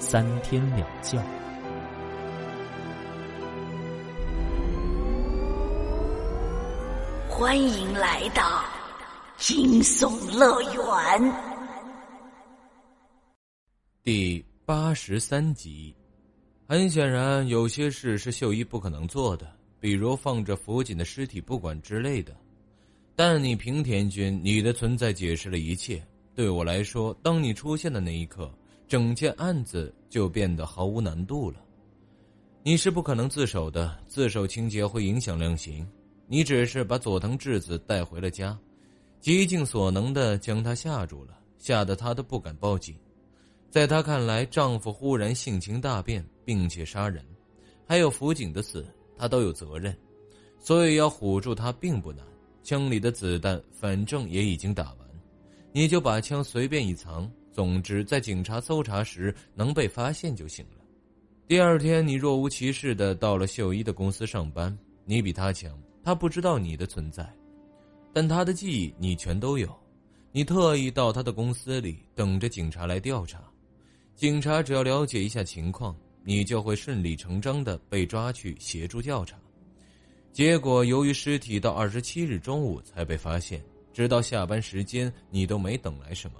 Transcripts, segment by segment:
三天两觉。欢迎来到惊悚乐园第八十三集。很显然，有些事是秀一不可能做的。比如放着福锦的尸体不管之类的，但你平田君，你的存在解释了一切。对我来说，当你出现的那一刻，整件案子就变得毫无难度了。你是不可能自首的，自首情节会影响量刑。你只是把佐藤智子带回了家，极尽所能的将她吓住了，吓得她都不敢报警。在她看来，丈夫忽然性情大变，并且杀人，还有辅警的死。他都有责任，所以要唬住他并不难。枪里的子弹反正也已经打完，你就把枪随便一藏。总之，在警察搜查时能被发现就行了。第二天，你若无其事的到了秀一的公司上班。你比他强，他不知道你的存在，但他的记忆你全都有。你特意到他的公司里等着警察来调查，警察只要了解一下情况。你就会顺理成章的被抓去协助调查，结果由于尸体到二十七日中午才被发现，直到下班时间你都没等来什么，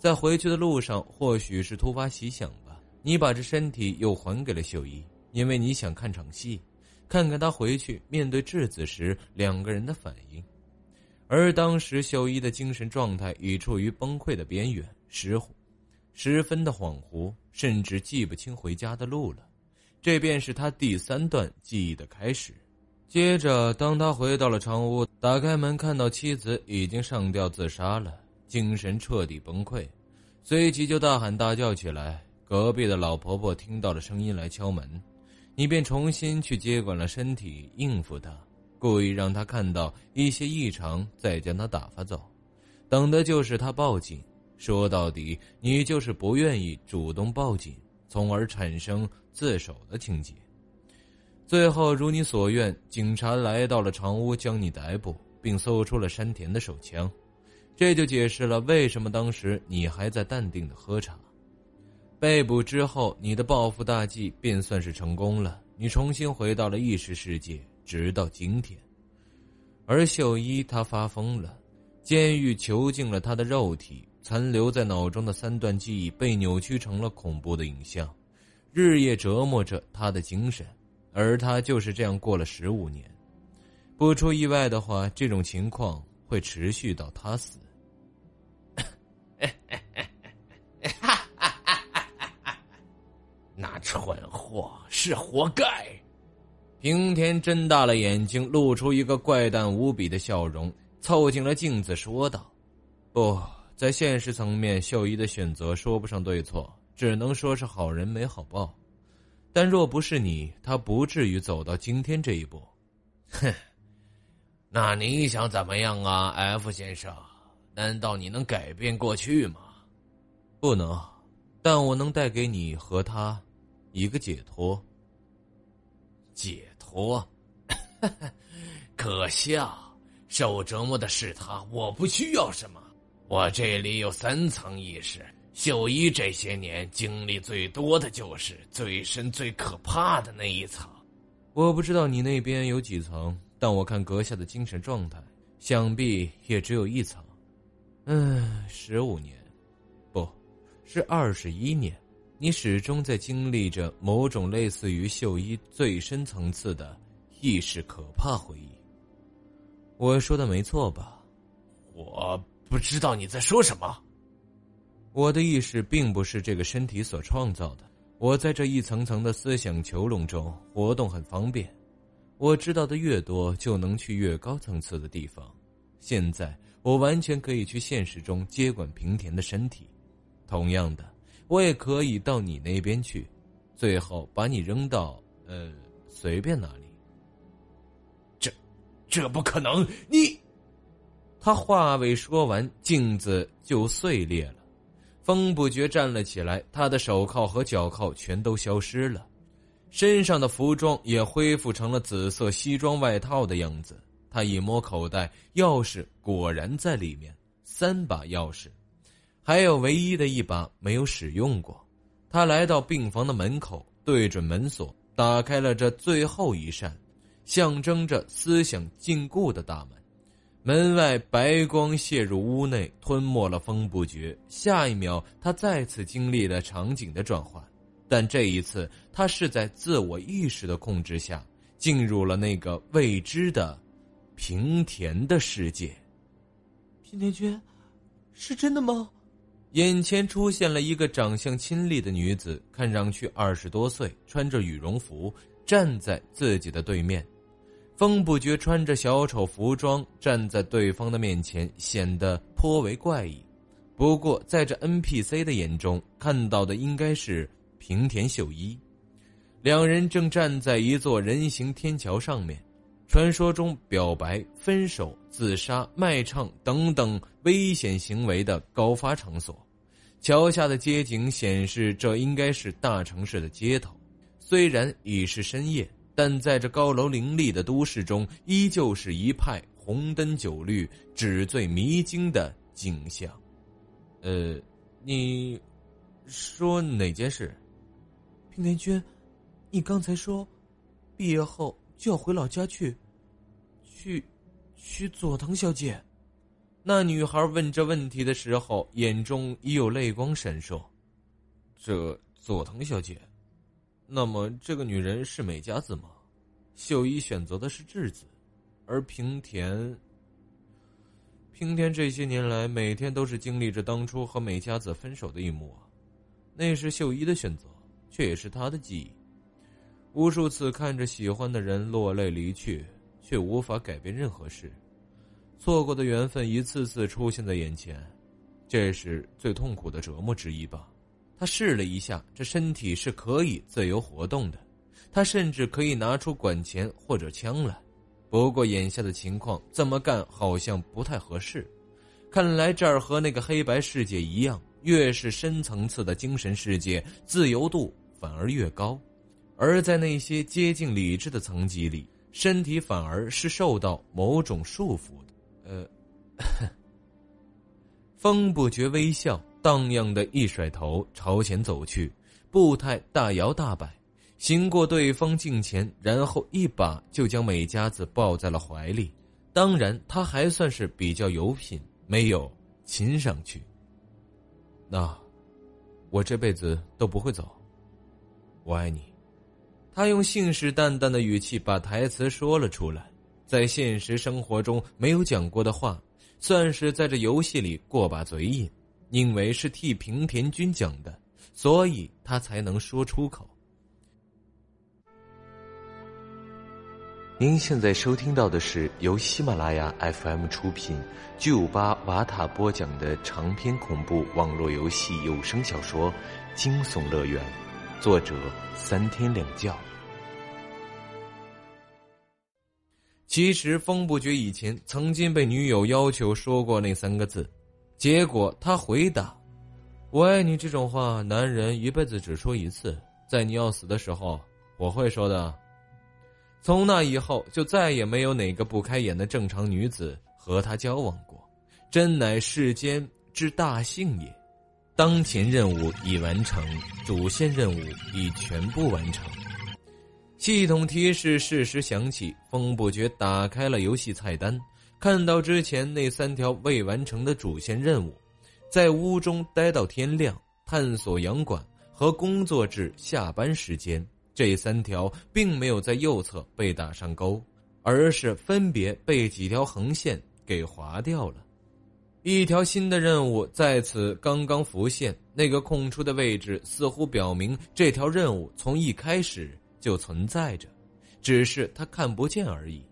在回去的路上或许是突发奇想吧，你把这身体又还给了秀一，因为你想看场戏，看看他回去面对质子时两个人的反应，而当时秀一的精神状态已处于崩溃的边缘，失。十分的恍惚，甚至记不清回家的路了。这便是他第三段记忆的开始。接着，当他回到了长屋，打开门看到妻子已经上吊自杀了，精神彻底崩溃，随即就大喊大叫起来。隔壁的老婆婆听到了声音来敲门，你便重新去接管了身体，应付她，故意让她看到一些异常，再将她打发走，等的就是她报警。说到底，你就是不愿意主动报警，从而产生自首的情节。最后，如你所愿，警察来到了长屋，将你逮捕，并搜出了山田的手枪。这就解释了为什么当时你还在淡定的喝茶。被捕之后，你的报复大计便算是成功了。你重新回到了意识世界，直到今天。而秀一他发疯了，监狱囚禁了他的肉体。残留在脑中的三段记忆被扭曲成了恐怖的影像，日夜折磨着他的精神，而他就是这样过了十五年。不出意外的话，这种情况会持续到他死。蠢货是活该。平田睁大了眼睛，露出一个怪诞无比的笑容，凑近了镜子说道：“不。”在现实层面，秀一的选择说不上对错，只能说是好人没好报。但若不是你，他不至于走到今天这一步。哼，那你想怎么样啊，F 先生？难道你能改变过去吗？不能，但我能带给你和他一个解脱。解脱？可笑！受折磨的是他，我不需要什么。我这里有三层意识，秀一这些年经历最多的就是最深、最可怕的那一层。我不知道你那边有几层，但我看阁下的精神状态，想必也只有一层。嗯，十五年，不，是二十一年，你始终在经历着某种类似于秀一最深层次的意识可怕回忆。我说的没错吧？我。不知道你在说什么。我的意识并不是这个身体所创造的，我在这一层层的思想囚笼中活动很方便。我知道的越多，就能去越高层次的地方。现在我完全可以去现实中接管平田的身体。同样的，我也可以到你那边去，最后把你扔到呃随便哪里。这，这不可能！你，他话未说完，镜子就碎裂了。风不觉站了起来，他的手铐和脚铐全都消失了，身上的服装也恢复成了紫色西装外套的样子。他一摸口袋，钥匙果然在里面，三把钥匙，还有唯一的一把没有使用过。他来到病房的门口，对准门锁，打开了这最后一扇，象征着思想禁锢的大门。门外白光泻入屋内，吞没了风不绝。下一秒，他再次经历了场景的转换，但这一次，他是在自我意识的控制下，进入了那个未知的平田的世界。平田君，是真的吗？眼前出现了一个长相清丽的女子，看上去二十多岁，穿着羽绒服，站在自己的对面。风不觉穿着小丑服装站在对方的面前，显得颇为怪异。不过，在这 NPC 的眼中，看到的应该是平田秀一。两人正站在一座人行天桥上面，传说中表白、分手、自杀、卖唱等等危险行为的高发场所。桥下的街景显示，这应该是大城市的街头，虽然已是深夜。但在这高楼林立的都市中，依旧是一派红灯酒绿、纸醉迷津的景象。呃，你说哪件事？平田君，你刚才说，毕业后就要回老家去，去娶佐藤小姐。那女孩问这问题的时候，眼中已有泪光闪烁。这佐藤小姐。那么，这个女人是美佳子吗？秀一选择的是智子，而平田，平田这些年来每天都是经历着当初和美佳子分手的一幕啊。那是秀一的选择，却也是他的记忆。无数次看着喜欢的人落泪离去，却无法改变任何事。错过的缘分一次次出现在眼前，这是最痛苦的折磨之一吧。他试了一下，这身体是可以自由活动的，他甚至可以拿出管钳或者枪来。不过眼下的情况，这么干好像不太合适。看来这儿和那个黑白世界一样，越是深层次的精神世界，自由度反而越高；而在那些接近理智的层级里，身体反而是受到某种束缚的。呃，风不觉微笑。荡漾的一甩头，朝前走去，步态大摇大摆，行过对方近前，然后一把就将美佳子抱在了怀里。当然，他还算是比较有品，没有亲上去。那，我这辈子都不会走。我爱你。他用信誓旦旦的语气把台词说了出来，在现实生活中没有讲过的话，算是在这游戏里过把嘴瘾。因为是替平田君讲的，所以他才能说出口。您现在收听到的是由喜马拉雅 FM 出品、巨五八瓦塔播讲的长篇恐怖网络游戏有声小说《惊悚乐园》，作者三天两觉。其实，风不觉以前曾经被女友要求说过那三个字。结果他回答：“我爱你。”这种话，男人一辈子只说一次，在你要死的时候，我会说的。从那以后，就再也没有哪个不开眼的正常女子和他交往过，真乃世间之大幸也。当前任务已完成，主线任务已全部完成。系统提示适时响起，风不觉打开了游戏菜单。看到之前那三条未完成的主线任务，在屋中待到天亮，探索洋馆和工作至下班时间，这三条并没有在右侧被打上勾，而是分别被几条横线给划掉了。一条新的任务在此刚刚浮现，那个空出的位置似乎表明这条任务从一开始就存在着，只是他看不见而已。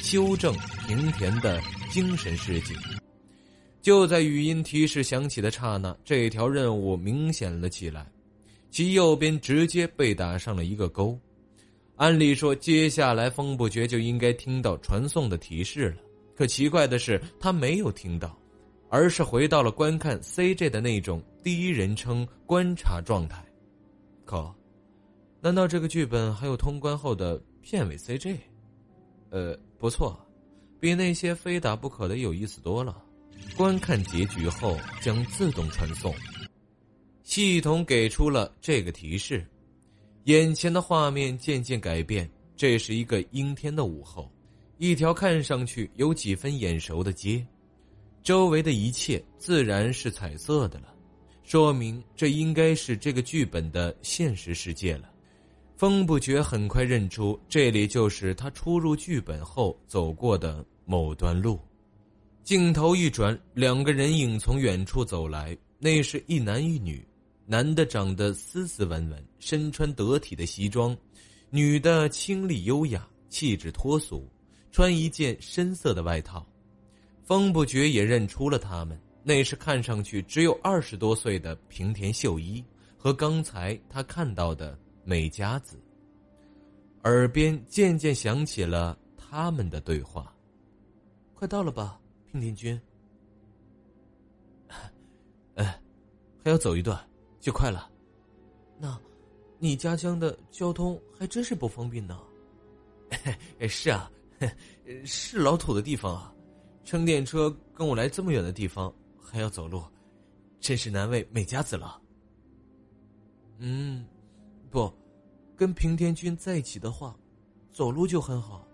修正平田的精神世界，就在语音提示响起的刹那，这条任务明显了起来，其右边直接被打上了一个勾。按理说，接下来风不觉就应该听到传送的提示了，可奇怪的是，他没有听到，而是回到了观看 CJ 的那种第一人称观察状态。可，难道这个剧本还有通关后的片尾 CJ？呃，不错，比那些非打不可的有意思多了。观看结局后将自动传送。系统给出了这个提示，眼前的画面渐渐改变。这是一个阴天的午后，一条看上去有几分眼熟的街，周围的一切自然是彩色的了，说明这应该是这个剧本的现实世界了。风不觉很快认出，这里就是他初入剧本后走过的某段路。镜头一转，两个人影从远处走来，那是一男一女。男的长得斯斯文文，身穿得体的西装；女的清丽优雅，气质脱俗，穿一件深色的外套。风不觉也认出了他们，那是看上去只有二十多岁的平田秀一和刚才他看到的美佳子。耳边渐渐响起了他们的对话：“快到了吧？”平田君，哎，还要走一段，就快了。那，你家乡的交通还真是不方便呢。是啊，是老土的地方啊，乘电车跟我来这么远的地方还要走路，真是难为美佳子了。嗯，不，跟平田君在一起的话，走路就很好。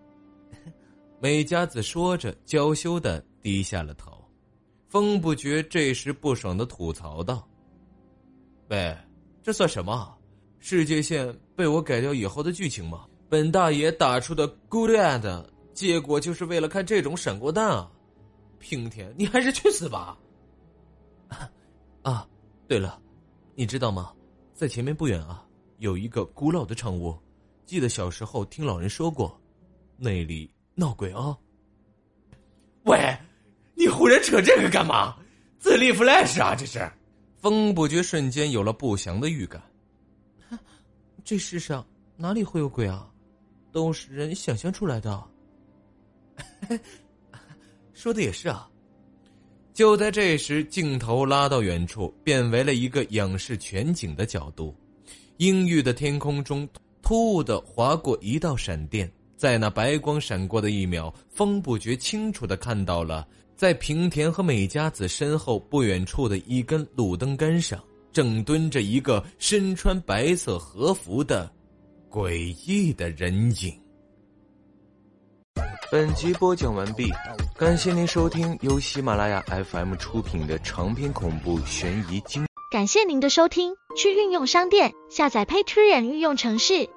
美佳子说着，娇羞的。低下了头，风不觉这时不爽的吐槽道：“喂，这算什么？世界线被我改掉以后的剧情吗？本大爷打出的 good end，结果就是为了看这种闪光弹啊！平田，你还是去死吧！啊，对了，你知道吗？在前面不远啊，有一个古老的长屋，记得小时候听老人说过，那里闹鬼哦。喂！”你忽然扯这个干嘛？自立 flash 啊！这是，风不觉瞬间有了不祥的预感。这世上哪里会有鬼啊？都是人想象出来的。说的也是啊。就在这时，镜头拉到远处，变为了一个仰视全景的角度。阴郁的天空中，突兀的划过一道闪电，在那白光闪过的一秒，风不觉清楚的看到了。在平田和美佳子身后不远处的一根路灯杆上，正蹲着一个身穿白色和服的诡异的人影。本集播讲完毕，感谢您收听由喜马拉雅 FM 出品的长篇恐怖悬疑惊。感谢您的收听，去运用商店下载 Patreon 运用城市，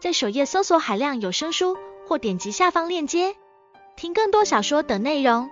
在首页搜索海量有声书，或点击下方链接听更多小说等内容。